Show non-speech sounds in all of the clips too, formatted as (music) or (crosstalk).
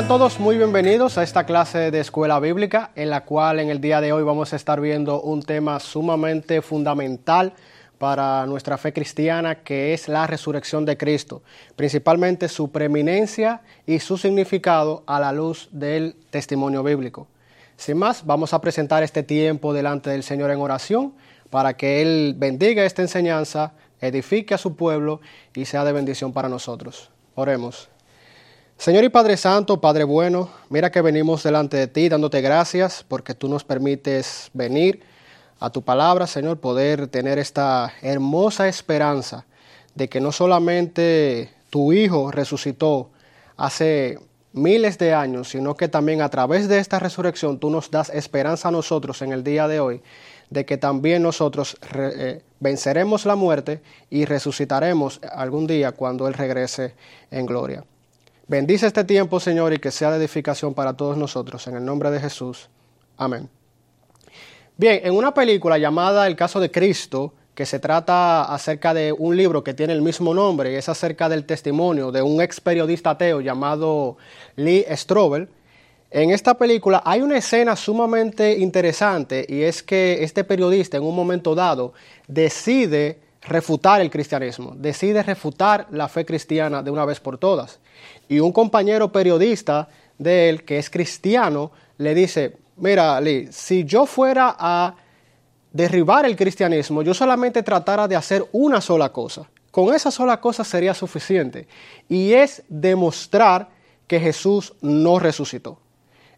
Sean todos muy bienvenidos a esta clase de escuela bíblica en la cual en el día de hoy vamos a estar viendo un tema sumamente fundamental para nuestra fe cristiana que es la resurrección de Cristo, principalmente su preeminencia y su significado a la luz del testimonio bíblico. Sin más, vamos a presentar este tiempo delante del Señor en oración para que Él bendiga esta enseñanza, edifique a su pueblo y sea de bendición para nosotros. Oremos. Señor y Padre Santo, Padre bueno, mira que venimos delante de ti dándote gracias porque tú nos permites venir a tu palabra, Señor, poder tener esta hermosa esperanza de que no solamente tu Hijo resucitó hace miles de años, sino que también a través de esta resurrección tú nos das esperanza a nosotros en el día de hoy, de que también nosotros eh, venceremos la muerte y resucitaremos algún día cuando Él regrese en gloria. Bendice este tiempo, Señor, y que sea de edificación para todos nosotros. En el nombre de Jesús. Amén. Bien, en una película llamada El caso de Cristo, que se trata acerca de un libro que tiene el mismo nombre y es acerca del testimonio de un ex periodista ateo llamado Lee Strobel, en esta película hay una escena sumamente interesante y es que este periodista en un momento dado decide refutar el cristianismo, decide refutar la fe cristiana de una vez por todas y un compañero periodista de él, que es cristiano, le dice, mira, Lee, si yo fuera a derribar el cristianismo, yo solamente tratara de hacer una sola cosa. Con esa sola cosa sería suficiente. Y es demostrar que Jesús no resucitó.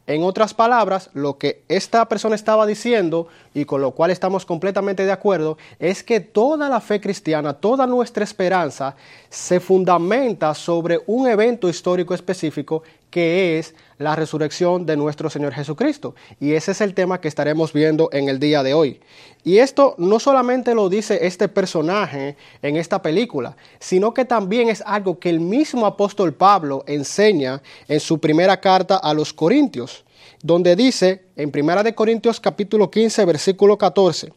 En otras palabras, lo que esta persona estaba diciendo, y con lo cual estamos completamente de acuerdo, es que toda la fe cristiana, toda nuestra esperanza se fundamenta sobre un evento histórico específico que es la resurrección de nuestro Señor Jesucristo. Y ese es el tema que estaremos viendo en el día de hoy. Y esto no solamente lo dice este personaje en esta película, sino que también es algo que el mismo apóstol Pablo enseña en su primera carta a los Corintios, donde dice en Primera de Corintios capítulo 15 versículo 14,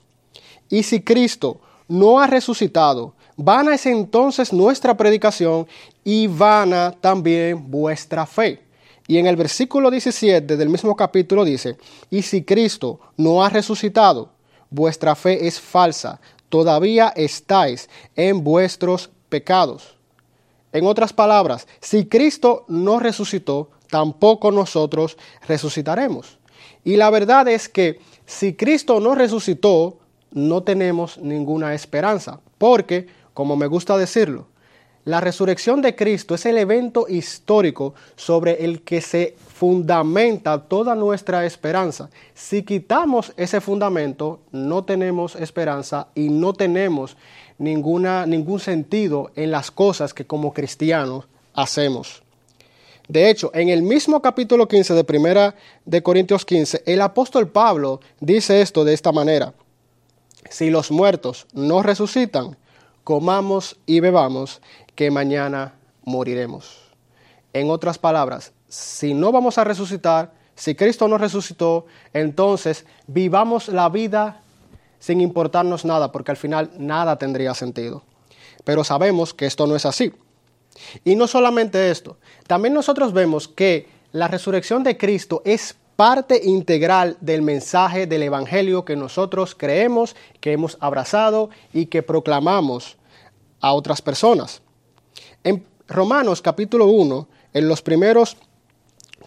y si Cristo no ha resucitado, vana es entonces nuestra predicación y vana también vuestra fe. Y en el versículo 17 del mismo capítulo dice, y si Cristo no ha resucitado, vuestra fe es falsa, todavía estáis en vuestros pecados. En otras palabras, si Cristo no resucitó, tampoco nosotros resucitaremos. Y la verdad es que si Cristo no resucitó, no tenemos ninguna esperanza, porque, como me gusta decirlo, la resurrección de Cristo es el evento histórico sobre el que se fundamenta toda nuestra esperanza. Si quitamos ese fundamento, no tenemos esperanza y no tenemos ninguna, ningún sentido en las cosas que como cristianos hacemos. De hecho, en el mismo capítulo 15 de Primera de Corintios 15, el apóstol Pablo dice esto de esta manera: Si los muertos no resucitan, comamos y bebamos, que mañana moriremos. En otras palabras, si no vamos a resucitar, si Cristo no resucitó, entonces vivamos la vida sin importarnos nada, porque al final nada tendría sentido. Pero sabemos que esto no es así. Y no solamente esto, también nosotros vemos que la resurrección de Cristo es parte integral del mensaje del Evangelio que nosotros creemos, que hemos abrazado y que proclamamos a otras personas. En Romanos capítulo 1, en los primeros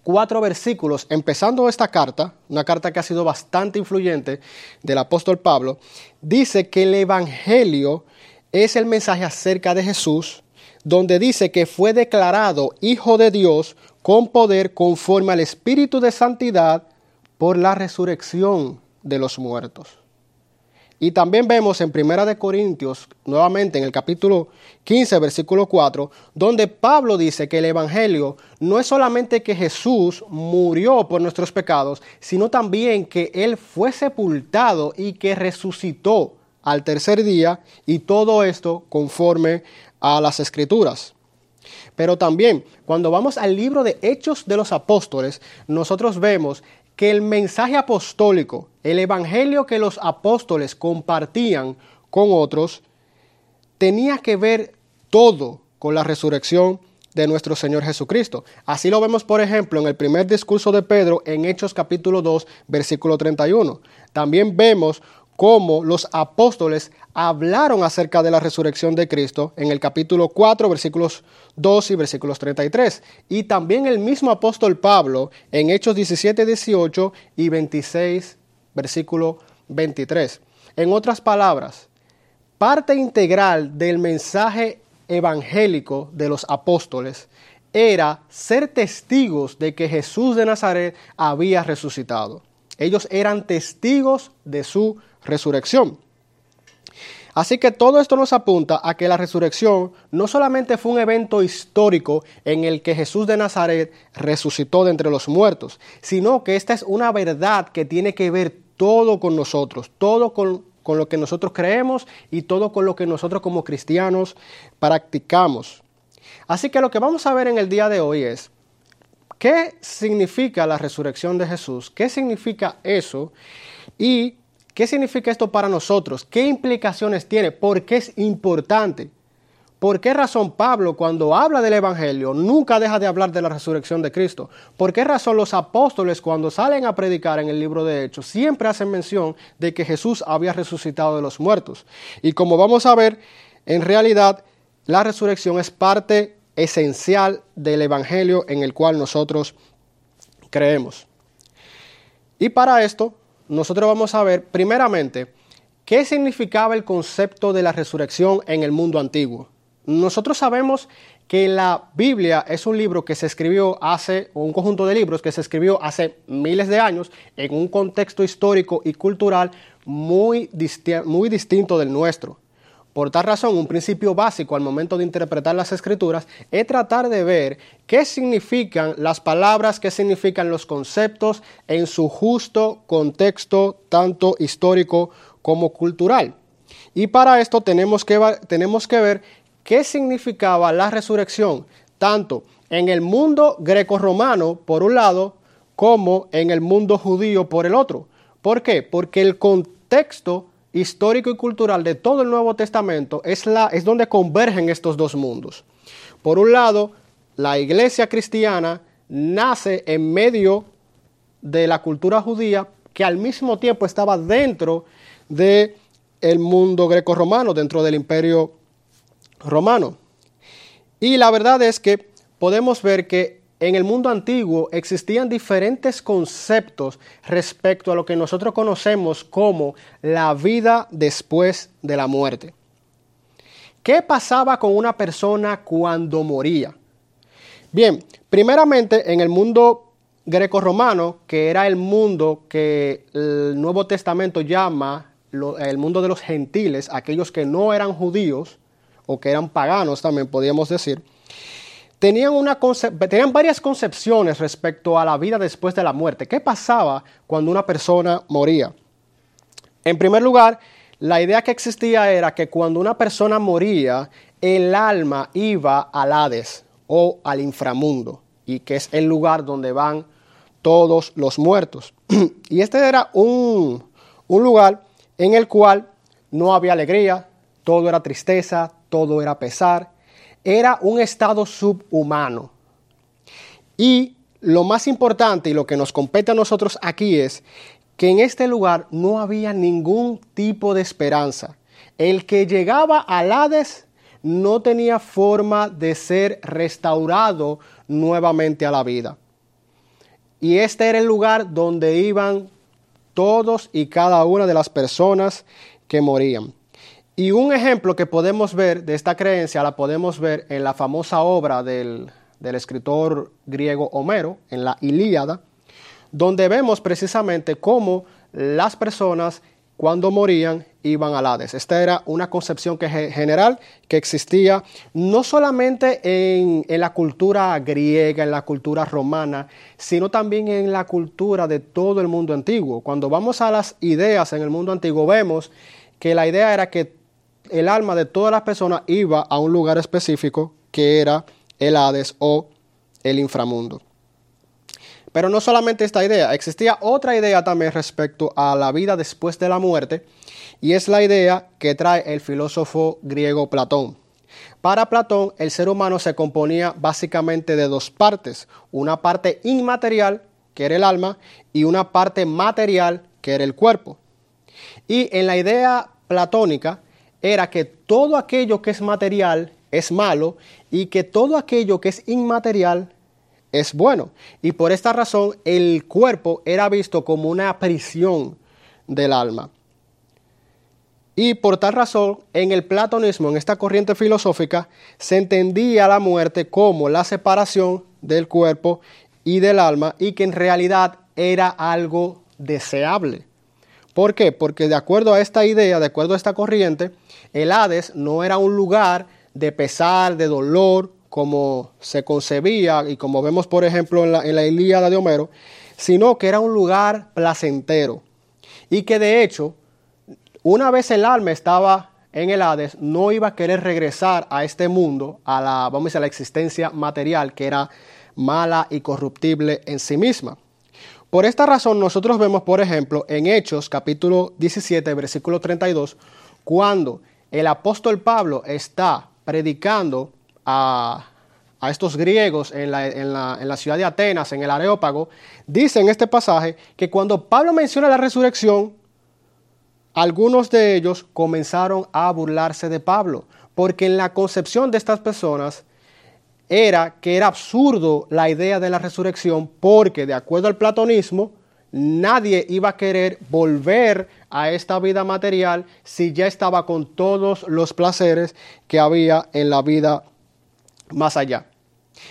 cuatro versículos, empezando esta carta, una carta que ha sido bastante influyente del apóstol Pablo, dice que el Evangelio es el mensaje acerca de Jesús, donde dice que fue declarado Hijo de Dios con poder conforme al Espíritu de Santidad por la resurrección de los muertos. Y también vemos en Primera de Corintios, nuevamente en el capítulo 15, versículo 4, donde Pablo dice que el Evangelio no es solamente que Jesús murió por nuestros pecados, sino también que Él fue sepultado y que resucitó al tercer día, y todo esto conforme a las Escrituras. Pero también, cuando vamos al libro de Hechos de los Apóstoles, nosotros vemos que el mensaje apostólico, el evangelio que los apóstoles compartían con otros, tenía que ver todo con la resurrección de nuestro Señor Jesucristo. Así lo vemos, por ejemplo, en el primer discurso de Pedro en Hechos capítulo 2, versículo 31. También vemos cómo los apóstoles hablaron acerca de la resurrección de Cristo en el capítulo 4, versículos 2 y versículos 33. Y también el mismo apóstol Pablo en Hechos 17, 18 y 26, versículo 23. En otras palabras, parte integral del mensaje evangélico de los apóstoles era ser testigos de que Jesús de Nazaret había resucitado. Ellos eran testigos de su resurrección. Así que todo esto nos apunta a que la resurrección no solamente fue un evento histórico en el que Jesús de Nazaret resucitó de entre los muertos, sino que esta es una verdad que tiene que ver todo con nosotros, todo con, con lo que nosotros creemos y todo con lo que nosotros como cristianos practicamos. Así que lo que vamos a ver en el día de hoy es qué significa la resurrección de Jesús, qué significa eso y ¿Qué significa esto para nosotros? ¿Qué implicaciones tiene? ¿Por qué es importante? ¿Por qué razón Pablo cuando habla del Evangelio nunca deja de hablar de la resurrección de Cristo? ¿Por qué razón los apóstoles cuando salen a predicar en el libro de Hechos siempre hacen mención de que Jesús había resucitado de los muertos? Y como vamos a ver, en realidad la resurrección es parte esencial del Evangelio en el cual nosotros creemos. Y para esto nosotros vamos a ver primeramente qué significaba el concepto de la resurrección en el mundo antiguo. Nosotros sabemos que la Biblia es un libro que se escribió hace, o un conjunto de libros que se escribió hace miles de años en un contexto histórico y cultural muy, muy distinto del nuestro. Por tal razón, un principio básico al momento de interpretar las escrituras es tratar de ver qué significan las palabras, qué significan los conceptos en su justo contexto, tanto histórico como cultural. Y para esto tenemos que, tenemos que ver qué significaba la resurrección, tanto en el mundo greco-romano, por un lado, como en el mundo judío, por el otro. ¿Por qué? Porque el contexto histórico y cultural de todo el Nuevo Testamento es, la, es donde convergen estos dos mundos. Por un lado, la iglesia cristiana nace en medio de la cultura judía que al mismo tiempo estaba dentro del el mundo greco-romano, dentro del imperio romano. Y la verdad es que podemos ver que en el mundo antiguo existían diferentes conceptos respecto a lo que nosotros conocemos como la vida después de la muerte. ¿Qué pasaba con una persona cuando moría? Bien, primeramente en el mundo greco-romano, que era el mundo que el Nuevo Testamento llama el mundo de los gentiles, aquellos que no eran judíos o que eran paganos también podríamos decir, tenían, varias concepciones respecto a la vida después de la muerte. ¿Qué pasaba cuando una persona moría? En primer lugar, la idea que existía era que cuando una persona moría, el alma iba al Hades o al inframundo, y que es el lugar donde van todos los muertos. (clears throat) y este era un lugar en el cual no había alegría, todo era tristeza, todo era pesar, era un estado subhumano. Y lo más importante y lo que nos compete a nosotros aquí es que en este lugar no había ningún tipo de esperanza. El que llegaba al Hades no tenía forma de ser restaurado nuevamente a la vida. Y este era el lugar donde iban todos y cada una de las personas que morían. Y un ejemplo que podemos ver de esta creencia la podemos ver en la famosa obra del, escritor griego Homero, en la Ilíada, donde vemos precisamente cómo las personas cuando morían iban al Hades. Esta era una concepción que, general que existía no solamente en, en, la cultura griega, en la cultura romana, sino también en la cultura de todo el mundo antiguo. Cuando vamos a las ideas en el mundo antiguo vemos que la idea era que el alma de todas las personas iba a un lugar específico que era el Hades o el inframundo. Pero no solamente esta idea, existía otra idea también respecto a la vida después de la muerte, y es la idea que trae el filósofo griego Platón. Para Platón, el ser humano se componía básicamente de dos partes, una parte inmaterial, que era el alma, y una parte material, que era el cuerpo. Y en la idea platónica era que todo aquello que es material es malo y que todo aquello que es inmaterial es bueno. Y por esta razón el cuerpo era visto como una prisión del alma. Y por tal razón, en el platonismo, en esta corriente filosófica, se entendía la muerte como la separación del cuerpo y del alma y que en realidad era algo deseable. ¿Por qué? Porque de acuerdo a esta idea, de acuerdo a esta corriente, el Hades no era un lugar de pesar, de dolor, como se concebía y como vemos por ejemplo en la, Ilíada de Homero, sino que era un lugar placentero y que de hecho, una vez el alma estaba en el Hades, no iba a querer regresar a este mundo, a la, vamos a decir, a la existencia material que era mala y corruptible en sí misma. Por esta razón nosotros vemos, por ejemplo, en Hechos capítulo 17, versículo 32, cuando el apóstol Pablo está predicando a, estos griegos en la, en, la, en la, ciudad de Atenas, en el Areópago, dice en este pasaje que cuando Pablo menciona la resurrección, algunos de ellos comenzaron a burlarse de Pablo, porque en la concepción de estas personas era que era absurdo la idea de la resurrección, porque de acuerdo al platonismo, nadie iba a querer volver a esta vida material si ya estaba con todos los placeres que había en la vida más allá.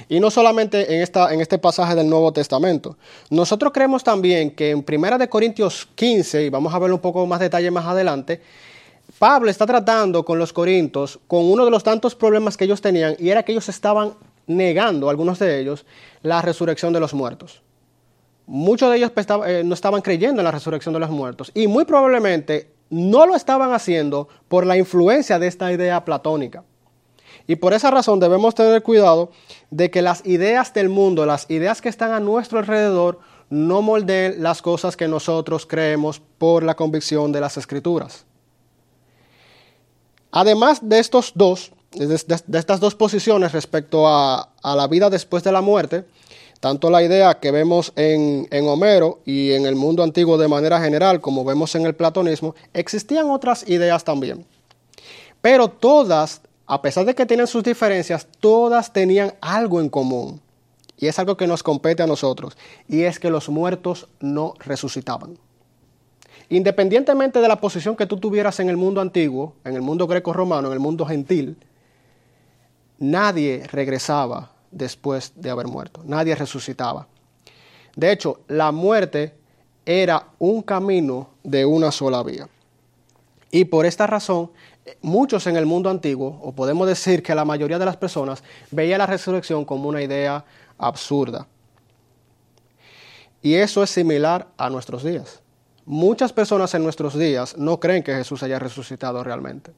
Y no solamente en, esta, en este pasaje del Nuevo Testamento. Nosotros creemos también que en 1 Corintios 15, y vamos a ver un poco más detalle más adelante, Pablo está tratando con los corintios con uno de los tantos problemas que ellos tenían, y era que ellos estaban negando, algunos de ellos, la resurrección de los muertos. Muchos de ellos eh, no estaban creyendo en la resurrección de los muertos, y muy probablemente no lo estaban haciendo por la influencia de esta idea platónica. Y por esa razón debemos tener cuidado de que las ideas del mundo, las ideas que están a nuestro alrededor, no moldeen las cosas que nosotros creemos por la convicción de las escrituras. Además de estos dos, de, estas dos posiciones respecto a, la vida después de la muerte, tanto la idea que vemos en, en, Homero y en el mundo antiguo de manera general, como vemos en el platonismo, existían otras ideas también. Pero todas a pesar de que tienen sus diferencias, todas tenían algo en común. Y es algo que nos compete a nosotros. Y es que los muertos no resucitaban. Independientemente de la posición que tú tuvieras en el mundo antiguo, en el mundo greco-romano, en el mundo gentil, nadie regresaba después de haber muerto. Nadie resucitaba. De hecho, la muerte era un camino de una sola vía. Y por esta razón muchos en el mundo antiguo, o podemos decir que la mayoría de las personas, veía la resurrección como una idea absurda. Y eso es similar a nuestros días. Muchas personas en nuestros días no creen que Jesús haya resucitado realmente.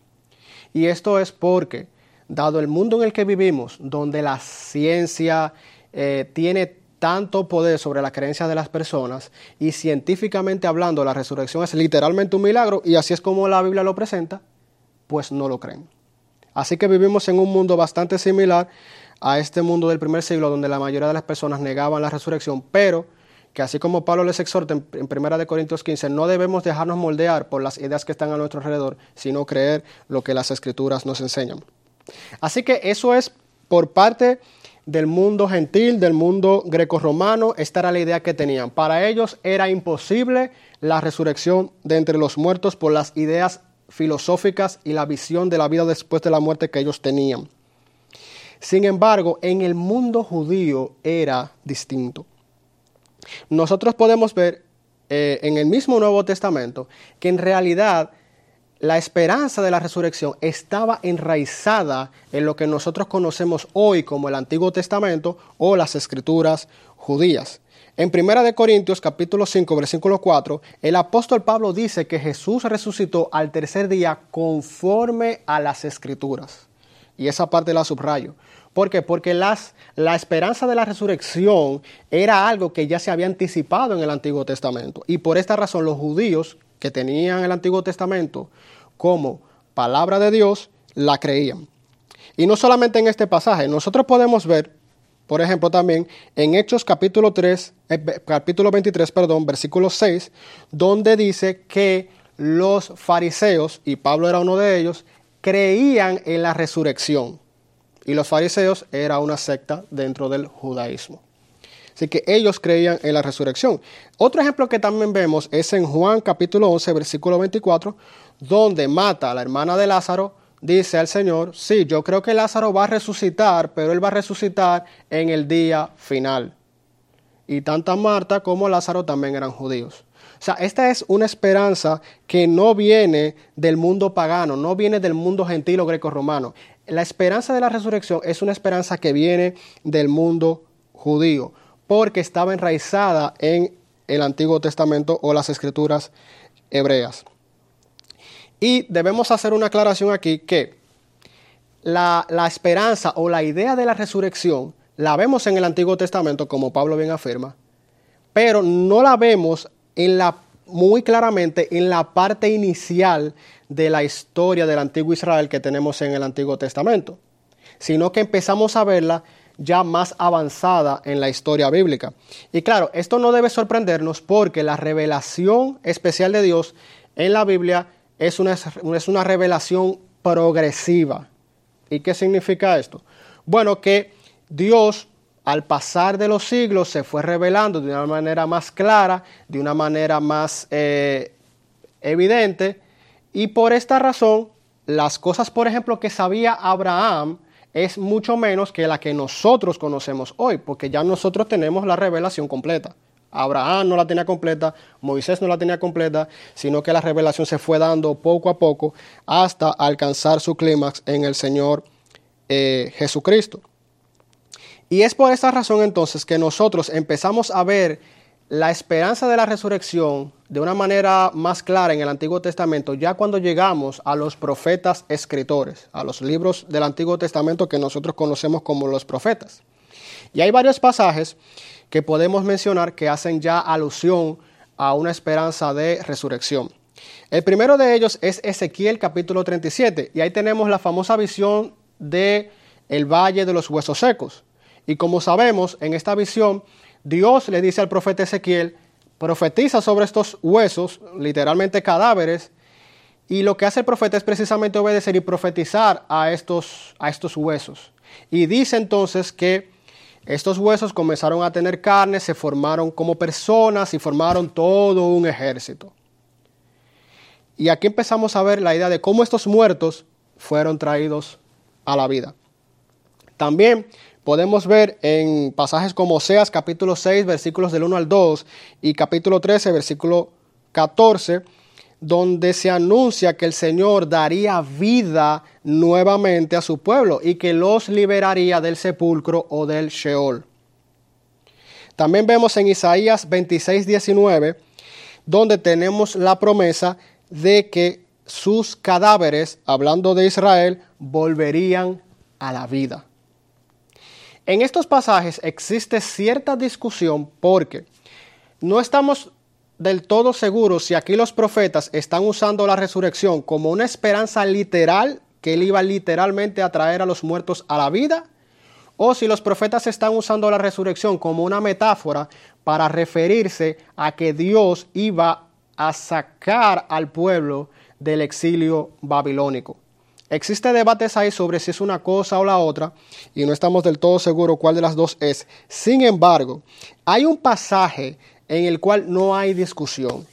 Y esto es porque, dado el mundo en el que vivimos, donde la ciencia eh, tiene tanto poder sobre la creencia de las personas y científicamente hablando la resurrección es literalmente un milagro y así es como la Biblia lo presenta, pues no lo creen. Así que vivimos en un mundo bastante similar a este mundo del primer siglo donde la mayoría de las personas negaban la resurrección, pero que así como Pablo les exhorta en, Primera de Corintios 15, no debemos dejarnos moldear por las ideas que están a nuestro alrededor, sino creer lo que las escrituras nos enseñan. Así que eso es por parte del mundo gentil, del mundo grecorromano, esta era la idea que tenían. Para ellos era imposible la resurrección de entre los muertos por las ideas filosóficas y la visión de la vida después de la muerte que ellos tenían. Sin embargo, en el mundo judío era distinto. Nosotros podemos ver eh, en el mismo Nuevo Testamento que en realidad la esperanza de la resurrección estaba enraizada en lo que nosotros conocemos hoy como el Antiguo Testamento o las escrituras judías. En 1 Corintios capítulo 5 versículo 4, el apóstol Pablo dice que Jesús resucitó al tercer día conforme a las escrituras. Y esa parte la subrayo. ¿Por qué? Porque las, la esperanza de la resurrección era algo que ya se había anticipado en el Antiguo Testamento. Y por esta razón los judíos que tenían el Antiguo Testamento como palabra de Dios, la creían. Y no solamente en este pasaje, nosotros podemos ver, por ejemplo, también en Hechos capítulo 3, eh, capítulo 23, perdón, versículo 6, donde dice que los fariseos, y Pablo era uno de ellos, creían en la resurrección. Y los fariseos era una secta dentro del judaísmo. Así que ellos creían en la resurrección. Otro ejemplo que también vemos es en Juan capítulo 11, versículo 24, donde mata a la hermana de Lázaro, dice al Señor, sí, yo creo que Lázaro va a resucitar, pero él va a resucitar en el día final. Y tanto Marta como Lázaro también eran judíos. O sea, esta es una esperanza que no viene del mundo pagano, no viene del mundo gentil o greco-romano. La esperanza de la resurrección es una esperanza que viene del mundo judío porque estaba enraizada en el Antiguo Testamento o las escrituras hebreas. Y debemos hacer una aclaración aquí que la, esperanza o la idea de la resurrección la vemos en el Antiguo Testamento, como Pablo bien afirma, pero no la vemos en la, muy claramente en la parte inicial de la historia del antiguo Israel que tenemos en el Antiguo Testamento, sino que empezamos a verla ya más avanzada en la historia bíblica. Y claro, esto no debe sorprendernos porque la revelación especial de Dios en la Biblia es una, es una revelación progresiva. ¿Y qué significa esto? Bueno, que Dios al pasar de los siglos se fue revelando de una manera más clara, de una manera más eh, evidente, y por esta razón, las cosas, por ejemplo, que sabía Abraham, es mucho menos que la que nosotros conocemos hoy, porque ya nosotros tenemos la revelación completa. Abraham no la tenía completa, Moisés no la tenía completa, sino que la revelación se fue dando poco a poco hasta alcanzar su clímax en el Señor eh, Jesucristo. Y es por esta razón entonces que nosotros empezamos a ver la esperanza de la resurrección de una manera más clara en el Antiguo Testamento, ya cuando llegamos a los profetas escritores, a los libros del Antiguo Testamento que nosotros conocemos como los profetas. Y hay varios pasajes que podemos mencionar que hacen ya alusión a una esperanza de resurrección. El primero de ellos es Ezequiel capítulo 37 y ahí tenemos la famosa visión de el valle de los huesos secos. Y como sabemos, en esta visión Dios le dice al profeta Ezequiel, profetiza sobre estos huesos, literalmente cadáveres, y lo que hace el profeta es precisamente obedecer y profetizar a estos, a estos huesos. Y dice entonces que estos huesos comenzaron a tener carne, se formaron como personas y formaron todo un ejército. Y aquí empezamos a ver la idea de cómo estos muertos fueron traídos a la vida. También podemos ver en pasajes como Oseas capítulo 6 versículos del 1 al 2 y capítulo 13 versículo 14, donde se anuncia que el Señor daría vida nuevamente a su pueblo y que los liberaría del sepulcro o del Sheol. También vemos en Isaías 26, 19, donde tenemos la promesa de que sus cadáveres, hablando de Israel, volverían a la vida. En estos pasajes existe cierta discusión porque no estamos del todo seguros si aquí los profetas están usando la resurrección como una esperanza literal, que él iba literalmente a traer a los muertos a la vida, o si los profetas están usando la resurrección como una metáfora para referirse a que Dios iba a sacar al pueblo del exilio babilónico. Existe debates ahí sobre si es una cosa o la otra y no estamos del todo seguros cuál de las dos es. Sin embargo, hay un pasaje en el cual no hay discusión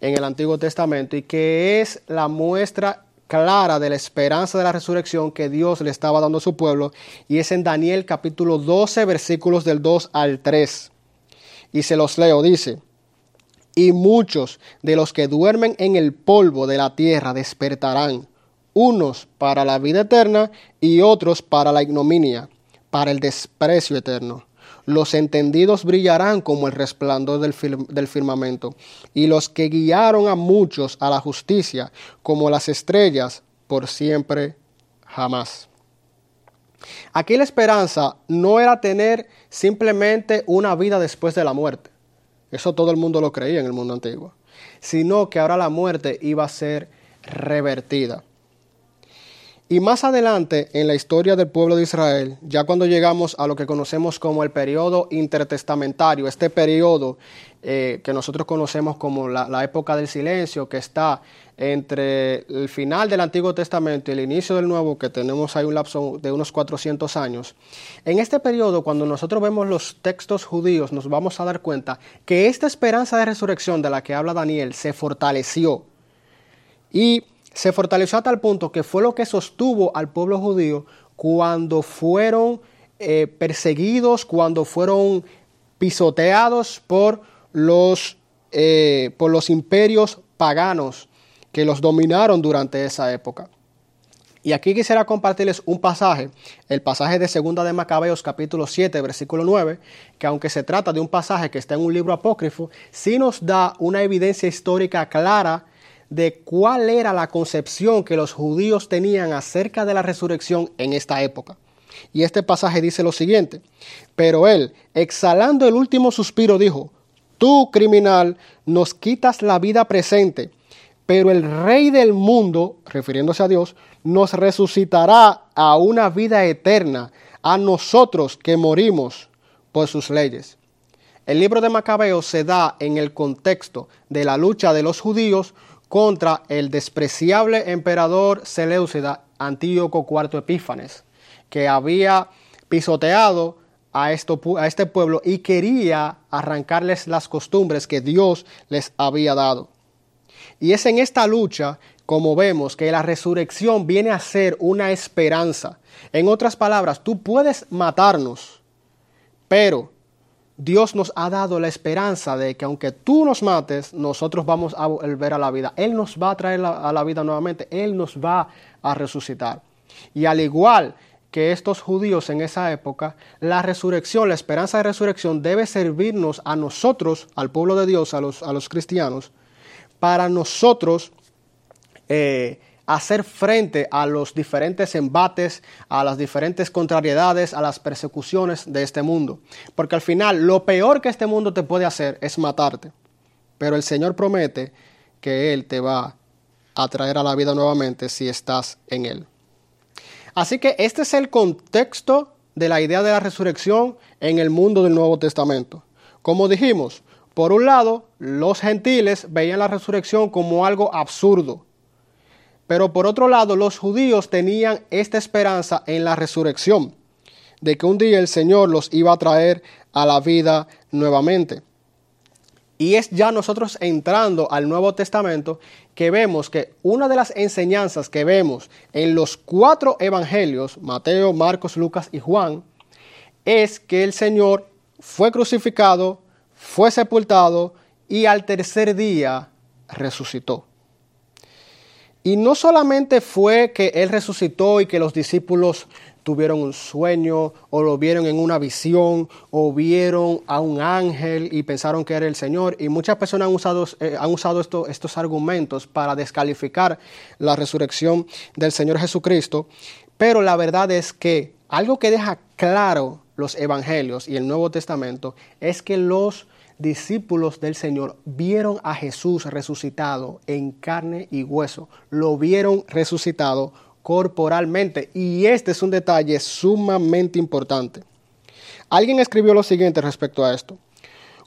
en el Antiguo Testamento y que es la muestra clara de la esperanza de la resurrección que Dios le estaba dando a su pueblo y es en Daniel capítulo 12 versículos del 2 al 3. Y se los leo, dice, y muchos de los que duermen en el polvo de la tierra despertarán unos para la vida eterna y otros para la ignominia, para el desprecio eterno. Los entendidos brillarán como el resplandor del, firmamento, y los que guiaron a muchos a la justicia, como las estrellas, por siempre jamás. Aquí la esperanza no era tener simplemente una vida después de la muerte. Eso todo el mundo lo creía en el mundo antiguo. Sino que ahora la muerte iba a ser revertida. Y más adelante en la historia del pueblo de Israel, ya cuando llegamos a lo que conocemos como el periodo intertestamentario, este periodo eh, que nosotros conocemos como la, época del silencio, que está entre el final del Antiguo Testamento y el inicio del Nuevo, que tenemos ahí un lapso de unos 400 años. En este periodo, cuando nosotros vemos los textos judíos, nos vamos a dar cuenta que esta esperanza de resurrección de la que habla Daniel se fortaleció. Y se fortaleció a tal punto que fue lo que sostuvo al pueblo judío cuando fueron eh, perseguidos, cuando fueron pisoteados por los, eh, por los imperios paganos que los dominaron durante esa época. Y aquí quisiera compartirles un pasaje, el pasaje de Segunda de Macabeos capítulo 7 versículo 9, que aunque se trata de un pasaje que está en un libro apócrifo, sí nos da una evidencia histórica clara de cuál era la concepción que los judíos tenían acerca de la resurrección en esta época. Y este pasaje dice lo siguiente, pero él, exhalando el último suspiro, dijo, tú criminal, nos quitas la vida presente, pero el rey del mundo, refiriéndose a Dios, nos resucitará a una vida eterna, a nosotros que morimos por sus leyes. El libro de Macabeo se da en el contexto de la lucha de los judíos contra el despreciable emperador Seleucida Antíoco IV Epífanes, que había pisoteado a, a este pueblo y quería arrancarles las costumbres que Dios les había dado. Y es en esta lucha como vemos que la resurrección viene a ser una esperanza. En otras palabras, tú puedes matarnos, pero Dios nos ha dado la esperanza de que aunque tú nos mates, nosotros vamos a volver a la vida. Él nos va a traer a la vida nuevamente. Él nos va a resucitar. Y al igual que estos judíos en esa época, la resurrección, la esperanza de resurrección debe servirnos a nosotros, al pueblo de Dios, a los, a los cristianos, para nosotros eh, hacer frente a los diferentes embates, a las diferentes contrariedades, a las persecuciones de este mundo. Porque al final lo peor que este mundo te puede hacer es matarte. Pero el Señor promete que Él te va a traer a la vida nuevamente si estás en Él. Así que este es el contexto de la idea de la resurrección en el mundo del Nuevo Testamento. Como dijimos, por un lado, los gentiles veían la resurrección como algo absurdo, pero por otro lado, los judíos tenían esta esperanza en la resurrección, de que un día el Señor los iba a traer a la vida nuevamente. Y es ya nosotros entrando al Nuevo Testamento que vemos que una de las enseñanzas que vemos en los cuatro evangelios, Mateo, Marcos, Lucas y Juan, es que el Señor fue crucificado, fue sepultado y al tercer día resucitó. Y no solamente fue que Él resucitó y que los discípulos tuvieron un sueño o lo vieron en una visión o vieron a un ángel y pensaron que era el Señor. Y muchas personas han usado, eh, han usado estos argumentos para descalificar la resurrección del Señor Jesucristo. Pero la verdad es que algo que deja claro los evangelios y el Nuevo Testamento es que los discípulos del Señor vieron a Jesús resucitado en carne y hueso, lo vieron resucitado corporalmente y este es un detalle sumamente importante. Alguien escribió lo siguiente respecto a esto.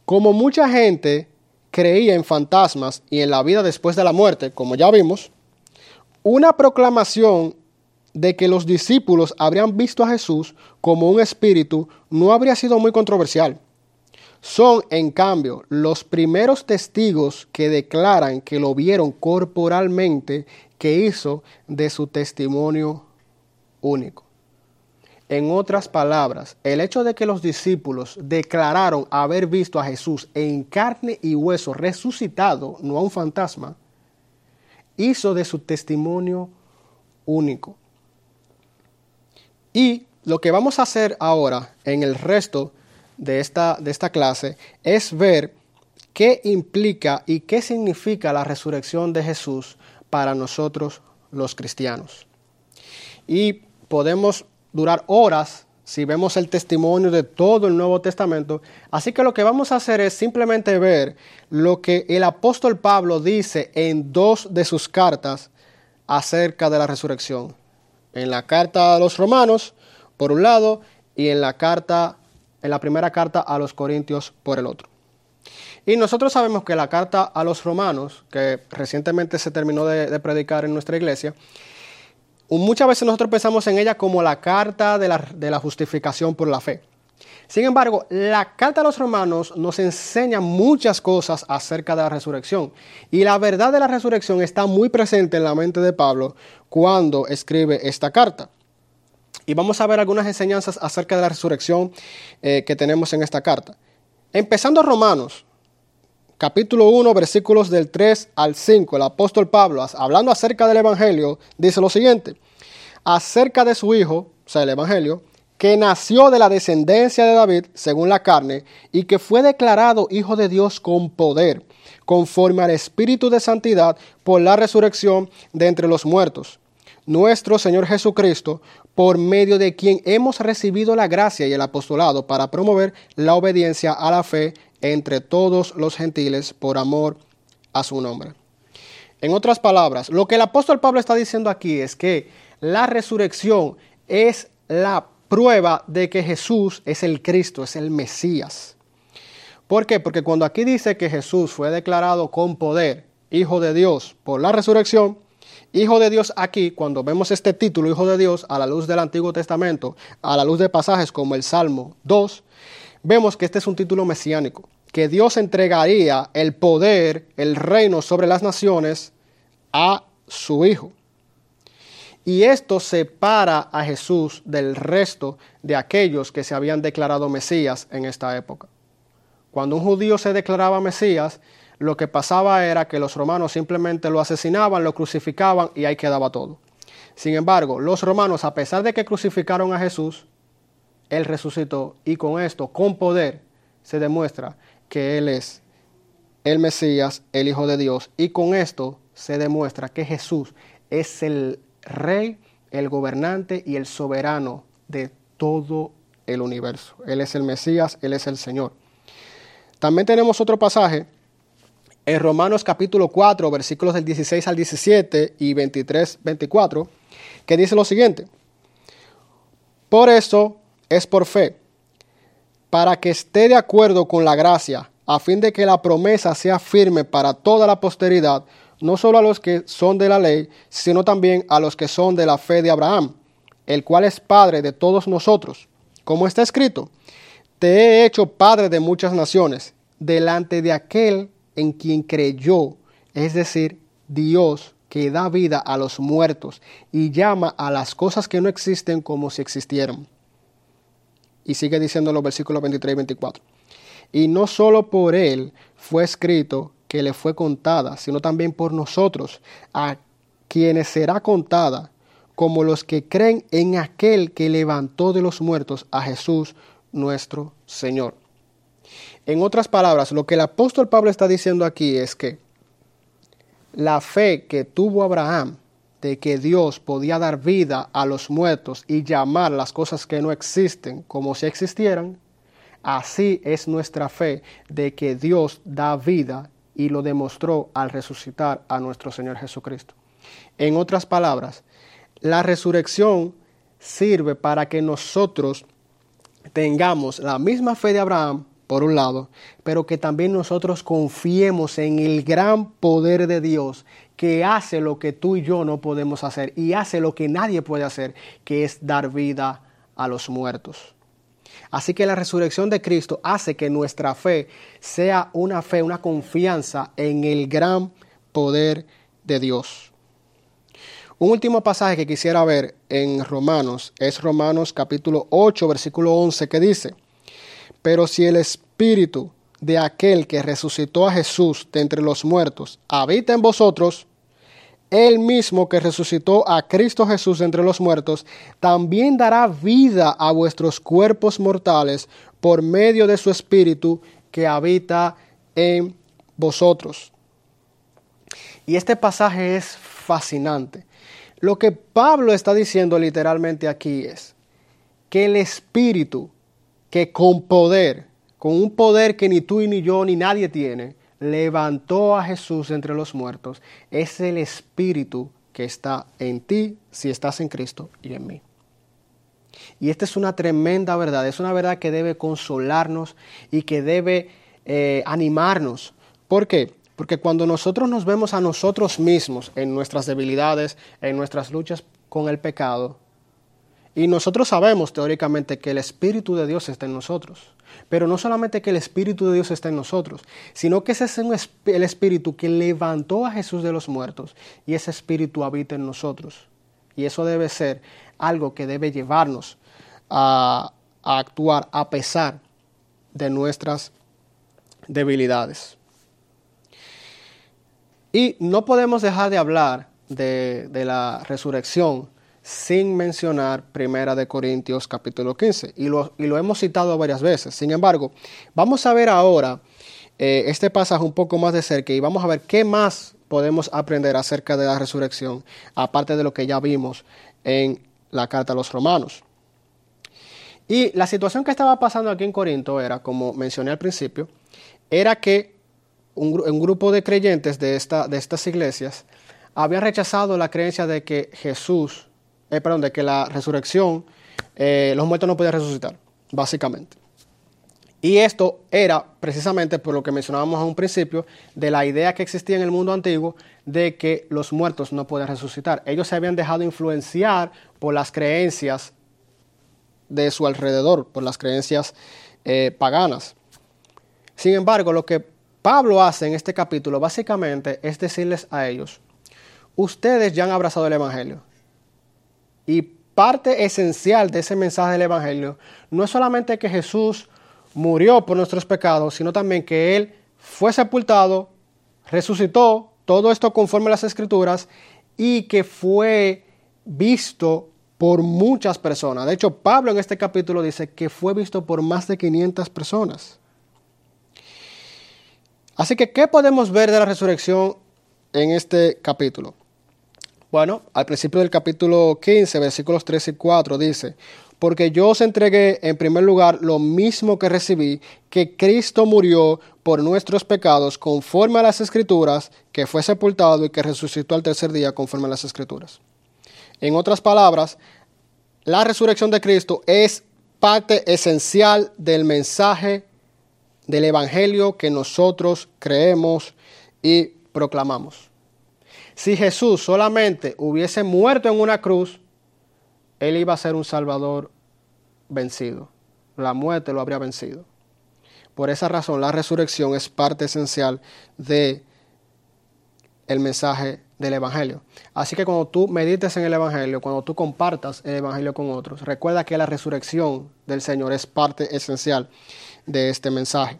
Como mucha gente creía en fantasmas y en la vida después de la muerte, como ya vimos, una proclamación de que los discípulos habrían visto a Jesús como un espíritu no habría sido muy controversial. Son, en cambio, los primeros testigos que declaran que lo vieron corporalmente que hizo de su testimonio único. En otras palabras, el hecho de que los discípulos declararon haber visto a Jesús en carne y hueso resucitado, no a un fantasma, hizo de su testimonio único. Y lo que vamos a hacer ahora en el resto de esta, de esta clase es ver qué implica y qué significa la resurrección de Jesús para nosotros los cristianos. Y podemos durar horas si vemos el testimonio de todo el Nuevo Testamento. Así que lo que vamos a hacer es simplemente ver lo que el apóstol Pablo dice en dos de sus cartas acerca de la resurrección. en la carta a los romanos, por un lado, y en la carta, en la primera carta a los corintios, por el otro. Y nosotros sabemos que la carta a los romanos, que recientemente se terminó de, predicar en nuestra iglesia, muchas veces nosotros pensamos en ella como la carta de la, de la justificación por la fe. Sin embargo, la carta a los romanos nos enseña muchas cosas acerca de la resurrección. Y la verdad de la resurrección está muy presente en la mente de Pablo cuando escribe esta carta. Y vamos a ver algunas enseñanzas acerca de la resurrección eh, que tenemos en esta carta. Empezando Romanos, capítulo 1, versículos del 3 al 5, el apóstol Pablo, hablando acerca del Evangelio, dice lo siguiente, acerca de su Hijo, o sea, el Evangelio, que nació de la descendencia de David según la carne, y que fue declarado Hijo de Dios con poder, conforme al Espíritu de Santidad, por la resurrección de entre los muertos. Nuestro Señor Jesucristo, por medio de quien hemos recibido la gracia y el apostolado para promover la obediencia a la fe entre todos los gentiles por amor a su nombre. En otras palabras, lo que el apóstol Pablo está diciendo aquí es que la resurrección es la prueba de que Jesús es el Cristo, es el Mesías. ¿Por qué? Porque cuando aquí dice que Jesús fue declarado con poder Hijo de Dios por la resurrección, Hijo de Dios aquí, cuando vemos este título, Hijo de Dios, a la luz del Antiguo Testamento, a la luz de pasajes como el Salmo 2, vemos que este es un título mesiánico, que Dios entregaría el poder, el reino sobre las naciones a su Hijo. Y esto separa a Jesús del resto de aquellos que se habían declarado Mesías en esta época. Cuando un judío se declaraba Mesías, lo que pasaba era que los romanos simplemente lo asesinaban, lo crucificaban y ahí quedaba todo. Sin embargo, los romanos, a pesar de que crucificaron a Jesús, Él resucitó y con esto, con poder, se demuestra que Él es el Mesías, el Hijo de Dios. Y con esto se demuestra que Jesús es el rey, el gobernante y el soberano de todo el universo. Él es el Mesías, Él es el Señor. También tenemos otro pasaje en Romanos capítulo 4, versículos del 16 al 17 y 23, 24, que dice lo siguiente. Por eso es por fe, para que esté de acuerdo con la gracia, a fin de que la promesa sea firme para toda la posteridad, no solo a los que son de la ley, sino también a los que son de la fe de Abraham, el cual es Padre de todos nosotros. Como está escrito, te he hecho Padre de muchas naciones, delante de aquel en quien creyó, es decir, Dios que da vida a los muertos y llama a las cosas que no existen como si existieran. Y sigue diciendo los versículos 23 y 24. Y no solo por él fue escrito que le fue contada, sino también por nosotros, a quienes será contada, como los que creen en aquel que levantó de los muertos a Jesús nuestro Señor. En otras palabras, lo que el apóstol Pablo está diciendo aquí es que la fe que tuvo Abraham de que Dios podía dar vida a los muertos y llamar las cosas que no existen como si existieran, así es nuestra fe de que Dios da vida y lo demostró al resucitar a nuestro Señor Jesucristo. En otras palabras, la resurrección sirve para que nosotros tengamos la misma fe de Abraham, por un lado, pero que también nosotros confiemos en el gran poder de Dios que hace lo que tú y yo no podemos hacer y hace lo que nadie puede hacer, que es dar vida a los muertos. Así que la resurrección de Cristo hace que nuestra fe sea una fe, una confianza en el gran poder de Dios. Un último pasaje que quisiera ver en Romanos es Romanos capítulo 8, versículo 11, que dice, pero si el Espíritu de aquel que resucitó a Jesús de entre los muertos habita en vosotros, él mismo que resucitó a Cristo Jesús entre los muertos, también dará vida a vuestros cuerpos mortales por medio de su Espíritu que habita en vosotros. Y este pasaje es fascinante. Lo que Pablo está diciendo literalmente aquí es que el Espíritu, que con poder, con un poder que ni tú ni yo ni nadie tiene, levantó a Jesús entre los muertos es el Espíritu que está en ti si estás en Cristo y en mí. Y esta es una tremenda verdad, es una verdad que debe consolarnos y que debe eh, animarnos. ¿Por qué? Porque cuando nosotros nos vemos a nosotros mismos en nuestras debilidades, en nuestras luchas con el pecado, y nosotros sabemos teóricamente que el Espíritu de Dios está en nosotros, pero no solamente que el Espíritu de Dios está en nosotros, sino que ese es el Espíritu que levantó a Jesús de los muertos y ese Espíritu habita en nosotros. Y eso debe ser algo que debe llevarnos a, actuar a pesar de nuestras debilidades. Y no podemos dejar de hablar de, la resurrección sin mencionar Primera de Corintios capítulo 15. Y lo, y lo, hemos citado varias veces. Sin embargo, vamos a ver ahora eh, este pasaje un poco más de cerca y vamos a ver qué más podemos aprender acerca de la resurrección, aparte de lo que ya vimos en la carta a los romanos. Y la situación que estaba pasando aquí en Corinto era, como mencioné al principio, era que un, grupo de creyentes de, esta, de estas iglesias había rechazado la creencia de que Jesús, eh, perdón, de que la resurrección, eh, los muertos no podían resucitar, básicamente. Y esto era precisamente por lo que mencionábamos a un principio, de la idea que existía en el mundo antiguo de que los muertos no podían resucitar. Ellos se habían dejado influenciar por las creencias de su alrededor, por las creencias eh, paganas. Sin embargo, lo que Pablo hace en este capítulo básicamente es decirles a ellos, ustedes ya han abrazado el Evangelio. Y parte esencial de ese mensaje del Evangelio no es solamente que Jesús murió por nuestros pecados, sino también que Él fue sepultado, resucitó, todo esto conforme a las Escrituras, y que fue visto por muchas personas. De hecho, Pablo en este capítulo dice que fue visto por más de 500 personas. Así que, ¿qué podemos ver de la resurrección en este capítulo? Bueno, al principio del capítulo 15, versículos 3 y 4 dice, porque yo os entregué en primer lugar lo mismo que recibí, que Cristo murió por nuestros pecados conforme a las escrituras, que fue sepultado y que resucitó al tercer día conforme a las escrituras. En otras palabras, la resurrección de Cristo es parte esencial del mensaje del Evangelio que nosotros creemos y proclamamos. Si Jesús solamente hubiese muerto en una cruz, Él iba a ser un Salvador vencido. La muerte lo habría vencido. Por esa razón, la resurrección es parte esencial de el mensaje del Evangelio. Así que cuando tú medites en el Evangelio, cuando tú compartas el Evangelio con otros, recuerda que la resurrección del Señor es parte esencial de este mensaje.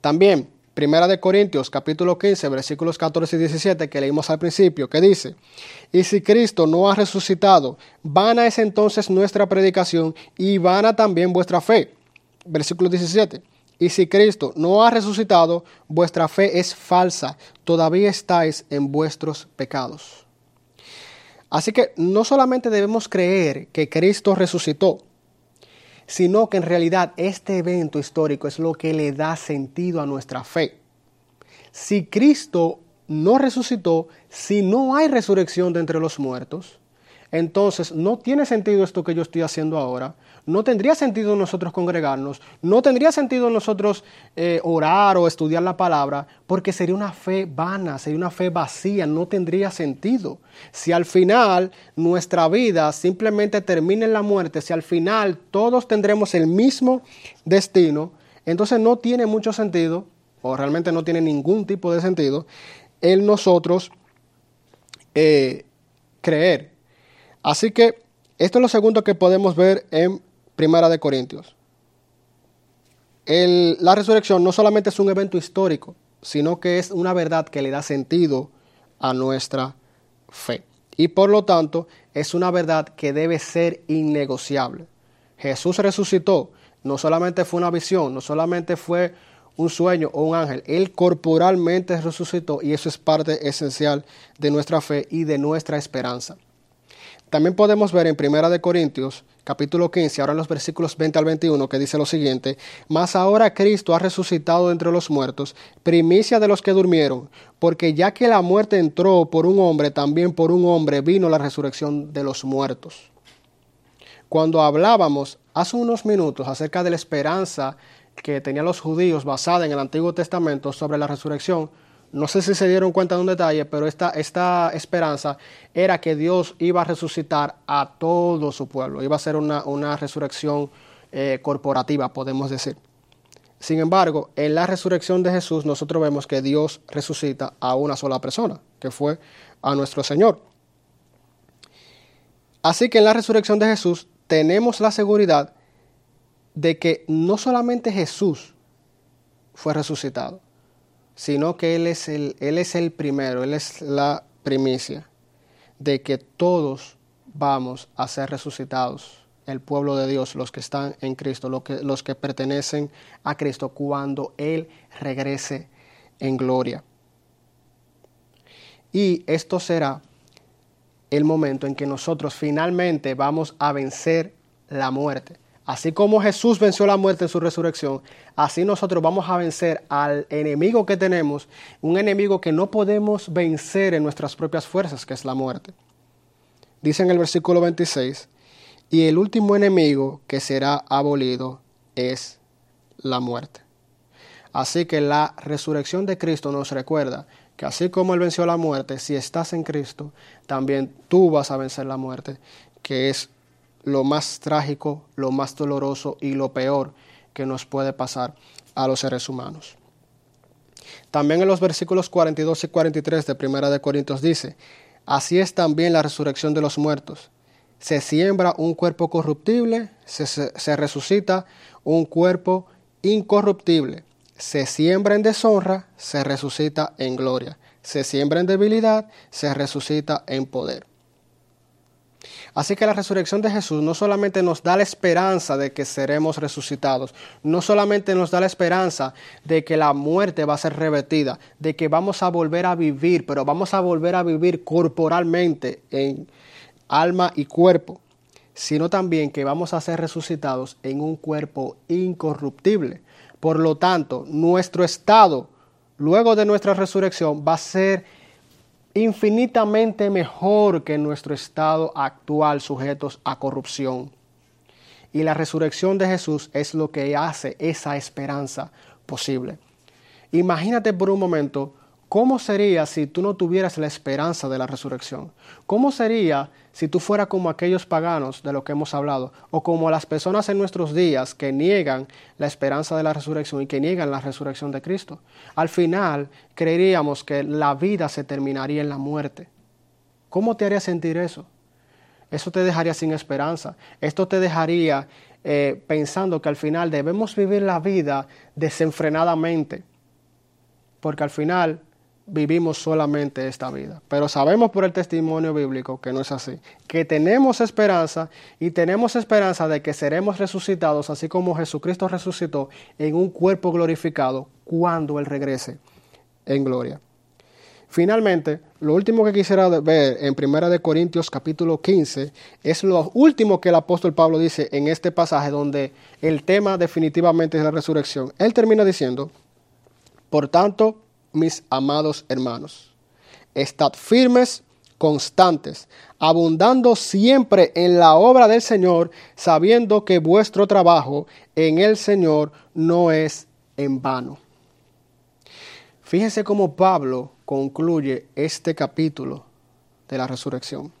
También, Primera de Corintios, capítulo 15, versículos 14 y 17, que leímos al principio, que dice, y si Cristo no ha resucitado, vana es entonces nuestra predicación y vana también vuestra fe. Versículo 17. Y si Cristo no ha resucitado, vuestra fe es falsa, todavía estáis en vuestros pecados. Así que no solamente debemos creer que Cristo resucitó, sino que en realidad este evento histórico es lo que le da sentido a nuestra fe. Si Cristo no resucitó, si no hay resurrección de entre los muertos, entonces no tiene sentido esto que yo estoy haciendo ahora, no tendría sentido nosotros congregarnos, no tendría sentido nosotros eh, orar o estudiar la palabra, porque sería una fe vana, sería una fe vacía, no tendría sentido. Si al final nuestra vida simplemente termina en la muerte, si al final todos tendremos el mismo destino, entonces no tiene mucho sentido, o realmente no tiene ningún tipo de sentido, el nosotros eh, creer. Así que esto es lo segundo que podemos ver en Primera de Corintios. la resurrección no solamente es un evento histórico, sino que es una verdad que le da sentido a nuestra fe. Y por lo tanto, es una verdad que debe ser innegociable. Jesús resucitó, no solamente fue una visión, no solamente fue un sueño o un ángel, Él corporalmente resucitó y eso es parte esencial de nuestra fe y de nuestra esperanza. También podemos ver en Primera de Corintios, capítulo 15, ahora en los versículos 20 al 21, que dice lo siguiente, Mas ahora Cristo ha resucitado entre los muertos, primicia de los que durmieron, porque ya que la muerte entró por un hombre, también por un hombre vino la resurrección de los muertos. Cuando hablábamos hace unos minutos acerca de la esperanza que tenían los judíos basada en el Antiguo Testamento sobre la resurrección, no sé si se dieron cuenta de un detalle, pero esta, esta esperanza era que Dios iba a resucitar a todo su pueblo, iba a ser una, resurrección eh, corporativa, podemos decir. Sin embargo, en la resurrección de Jesús nosotros vemos que Dios resucita a una sola persona, que fue a nuestro Señor. Así que en la resurrección de Jesús tenemos la seguridad de que no solamente Jesús fue resucitado, sino que Él es el, él es el primero, Él es la primicia de que todos vamos a ser resucitados, el pueblo de Dios, los que están en Cristo, los que, los que pertenecen a Cristo, cuando Él regrese en gloria. Y esto será el momento en que nosotros finalmente vamos a vencer la muerte. Así como Jesús venció la muerte en su resurrección, así nosotros vamos a vencer al enemigo que tenemos, un enemigo que no podemos vencer en nuestras propias fuerzas, que es la muerte. Dice en el versículo 26, y el último enemigo que será abolido es la muerte. Así que la resurrección de Cristo nos recuerda que así como Él venció la muerte, si estás en Cristo, también tú vas a vencer la muerte, que es lo más trágico, lo más doloroso y lo peor que nos puede pasar a los seres humanos. También en los versículos 42 y 43 de Primera de Corintios dice, así es también la resurrección de los muertos. Se siembra un cuerpo corruptible, se, se resucita un cuerpo incorruptible. Se siembra en deshonra, se resucita en gloria. Se siembra en debilidad, se resucita en poder. Así que la resurrección de Jesús no solamente nos da la esperanza de que seremos resucitados, no solamente nos da la esperanza de que la muerte va a ser revertida, de que vamos a volver a vivir, pero vamos a volver a vivir corporalmente en alma y cuerpo, sino también que vamos a ser resucitados en un cuerpo incorruptible. Por lo tanto, nuestro estado luego de nuestra resurrección va a ser infinitamente mejor que nuestro estado actual sujetos a corrupción. Y la resurrección de Jesús es lo que hace esa esperanza posible. Imagínate por un momento ¿Cómo sería si tú no tuvieras la esperanza de la resurrección? ¿Cómo sería si tú fueras como aquellos paganos de lo que hemos hablado, o como las personas en nuestros días que niegan la esperanza de la resurrección y que niegan la resurrección de Cristo? Al final creeríamos que la vida se terminaría en la muerte. ¿Cómo te haría sentir eso? Eso te dejaría sin esperanza. Esto te dejaría eh, pensando que al final debemos vivir la vida desenfrenadamente. Porque al final vivimos solamente esta vida. Pero sabemos por el testimonio bíblico que no es así. Que tenemos esperanza y tenemos esperanza de que seremos resucitados, así como Jesucristo resucitó en un cuerpo glorificado cuando Él regrese en gloria. Finalmente, lo último que quisiera ver en 1 de Corintios capítulo 15 es lo último que el apóstol Pablo dice en este pasaje donde el tema definitivamente es la resurrección. Él termina diciendo, por tanto, mis amados hermanos. Estad firmes, constantes, abundando siempre en la obra del Señor, sabiendo que vuestro trabajo en el Señor no es en vano. Fíjense cómo Pablo concluye este capítulo de la resurrección.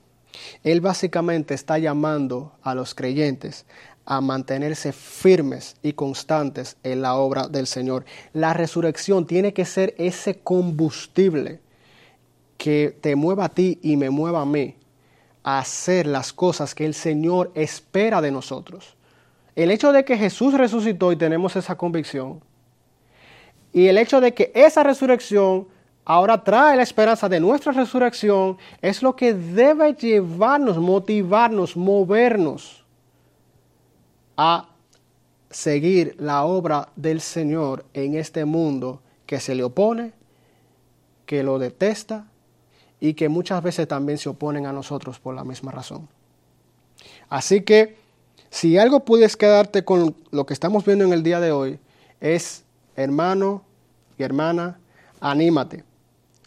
Él básicamente está llamando a los creyentes a mantenerse firmes y constantes en la obra del Señor. La resurrección tiene que ser ese combustible que te mueva a ti y me mueva a mí a hacer las cosas que el Señor espera de nosotros. El hecho de que Jesús resucitó y tenemos esa convicción, y el hecho de que esa resurrección ahora trae la esperanza de nuestra resurrección, es lo que debe llevarnos, motivarnos, movernos a seguir la obra del Señor en este mundo que se le opone, que lo detesta y que muchas veces también se oponen a nosotros por la misma razón. Así que si algo puedes quedarte con lo que estamos viendo en el día de hoy, es, hermano y hermana, anímate.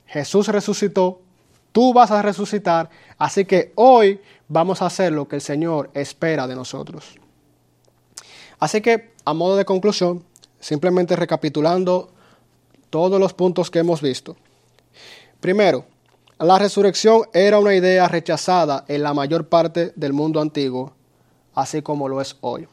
Jesús resucitó, tú vas a resucitar, así que hoy vamos a hacer lo que el Señor espera de nosotros. Así que, a modo de conclusión, simplemente recapitulando todos los puntos que hemos visto. Primero, la resurrección era una idea rechazada en la mayor parte del mundo antiguo, así como lo es hoy.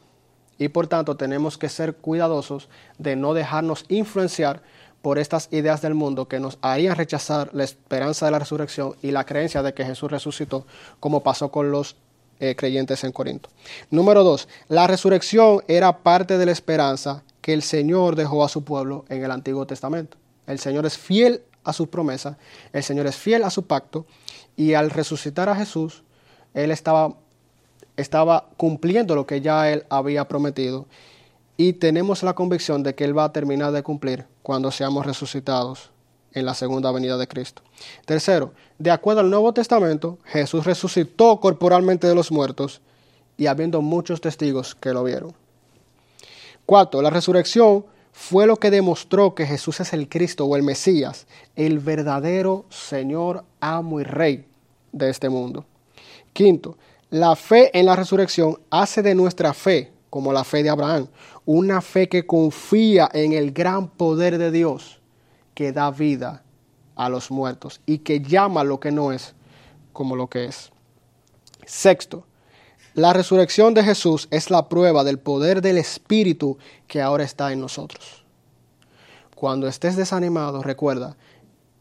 Y por tanto tenemos que ser cuidadosos de no dejarnos influenciar por estas ideas del mundo que nos harían rechazar la esperanza de la resurrección y la creencia de que Jesús resucitó, como pasó con los eh, creyentes en Corinto. Número dos, la resurrección era parte de la esperanza que el Señor dejó a su pueblo en el Antiguo Testamento. El Señor es fiel a su promesa, el Señor es fiel a su pacto, y al resucitar a Jesús, Él estaba, estaba cumpliendo lo que ya Él había prometido, y tenemos la convicción de que Él va a terminar de cumplir cuando seamos resucitados en la segunda venida de Cristo. Tercero, de acuerdo al Nuevo Testamento, Jesús resucitó corporalmente de los muertos y habiendo muchos testigos que lo vieron. Cuarto, la resurrección fue lo que demostró que Jesús es el Cristo o el Mesías, el verdadero Señor, amo y Rey de este mundo. Quinto, la fe en la resurrección hace de nuestra fe, como la fe de Abraham, una fe que confía en el gran poder de Dios que da vida a los muertos y que llama lo que no es como lo que es. Sexto, la resurrección de Jesús es la prueba del poder del Espíritu que ahora está en nosotros. Cuando estés desanimado, recuerda,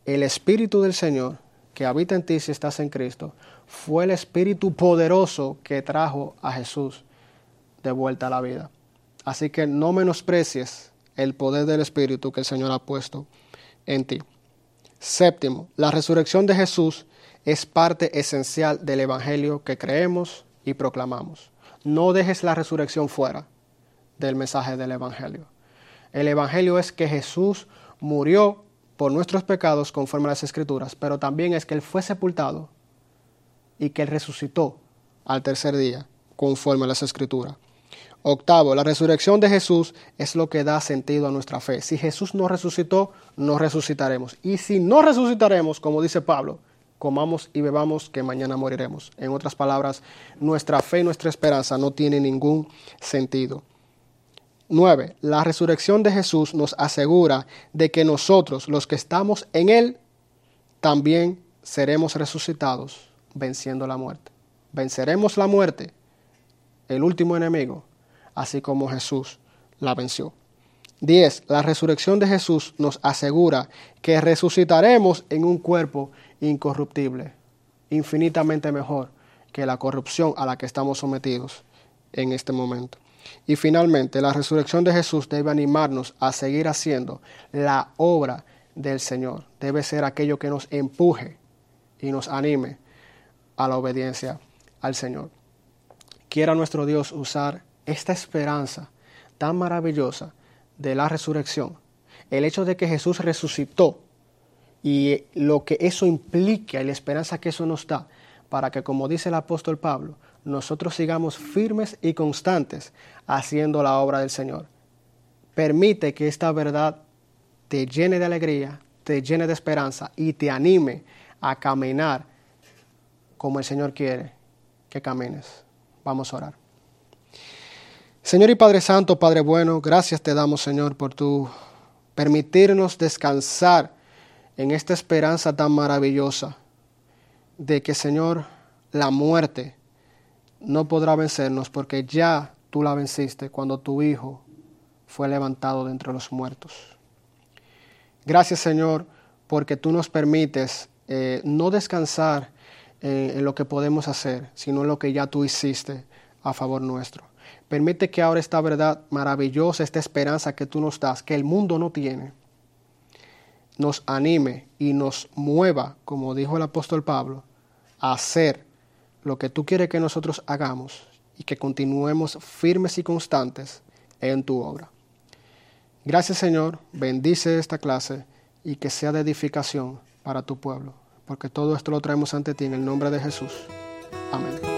el Espíritu del Señor que habita en ti si estás en Cristo, fue el Espíritu poderoso que trajo a Jesús de vuelta a la vida. Así que no menosprecies el poder del Espíritu que el Señor ha puesto en ti. Séptimo, la resurrección de Jesús es parte esencial del Evangelio que creemos y proclamamos. No dejes la resurrección fuera del mensaje del Evangelio. El Evangelio es que Jesús murió por nuestros pecados conforme a las Escrituras, pero también es que Él fue sepultado y que Él resucitó al tercer día conforme a las Escrituras. Octavo, la resurrección de Jesús es lo que da sentido a nuestra fe. Si Jesús no resucitó, no resucitaremos. Y si no resucitaremos, como dice Pablo, comamos y bebamos que mañana moriremos. En otras palabras, nuestra fe y nuestra esperanza no tienen ningún sentido. 9. La resurrección de Jesús nos asegura de que nosotros, los que estamos en Él, también seremos resucitados venciendo la muerte. Venceremos la muerte, el último enemigo, así como Jesús la venció. 10. La resurrección de Jesús nos asegura que resucitaremos en un cuerpo incorruptible, infinitamente mejor que la corrupción a la que estamos sometidos en este momento. Y finalmente, la resurrección de Jesús debe animarnos a seguir haciendo la obra del Señor. Debe ser aquello que nos empuje y nos anime a la obediencia al Señor. Quiera nuestro Dios usar esta esperanza tan maravillosa de la resurrección, el hecho de que Jesús resucitó y lo que eso implica y la esperanza que eso nos da para que, como dice el apóstol Pablo, nosotros sigamos firmes y constantes haciendo la obra del Señor. Permite que esta verdad te llene de alegría, te llene de esperanza y te anime a caminar como el Señor quiere que camines. Vamos a orar. Señor y Padre Santo, Padre bueno, gracias te damos, Señor, por tu permitirnos descansar en esta esperanza tan maravillosa de que, Señor, la muerte no podrá vencernos porque ya tú la venciste cuando tu Hijo fue levantado de entre los muertos. Gracias, Señor, porque tú nos permites eh, no descansar eh, en lo que podemos hacer, sino en lo que ya tú hiciste a favor nuestro. Permite que ahora esta verdad maravillosa, esta esperanza que tú nos das, que el mundo no tiene, nos anime y nos mueva, como dijo el apóstol Pablo, a hacer lo que tú quieres que nosotros hagamos y que continuemos firmes y constantes en tu obra. Gracias Señor, bendice esta clase y que sea de edificación para tu pueblo, porque todo esto lo traemos ante ti en el nombre de Jesús. Amén.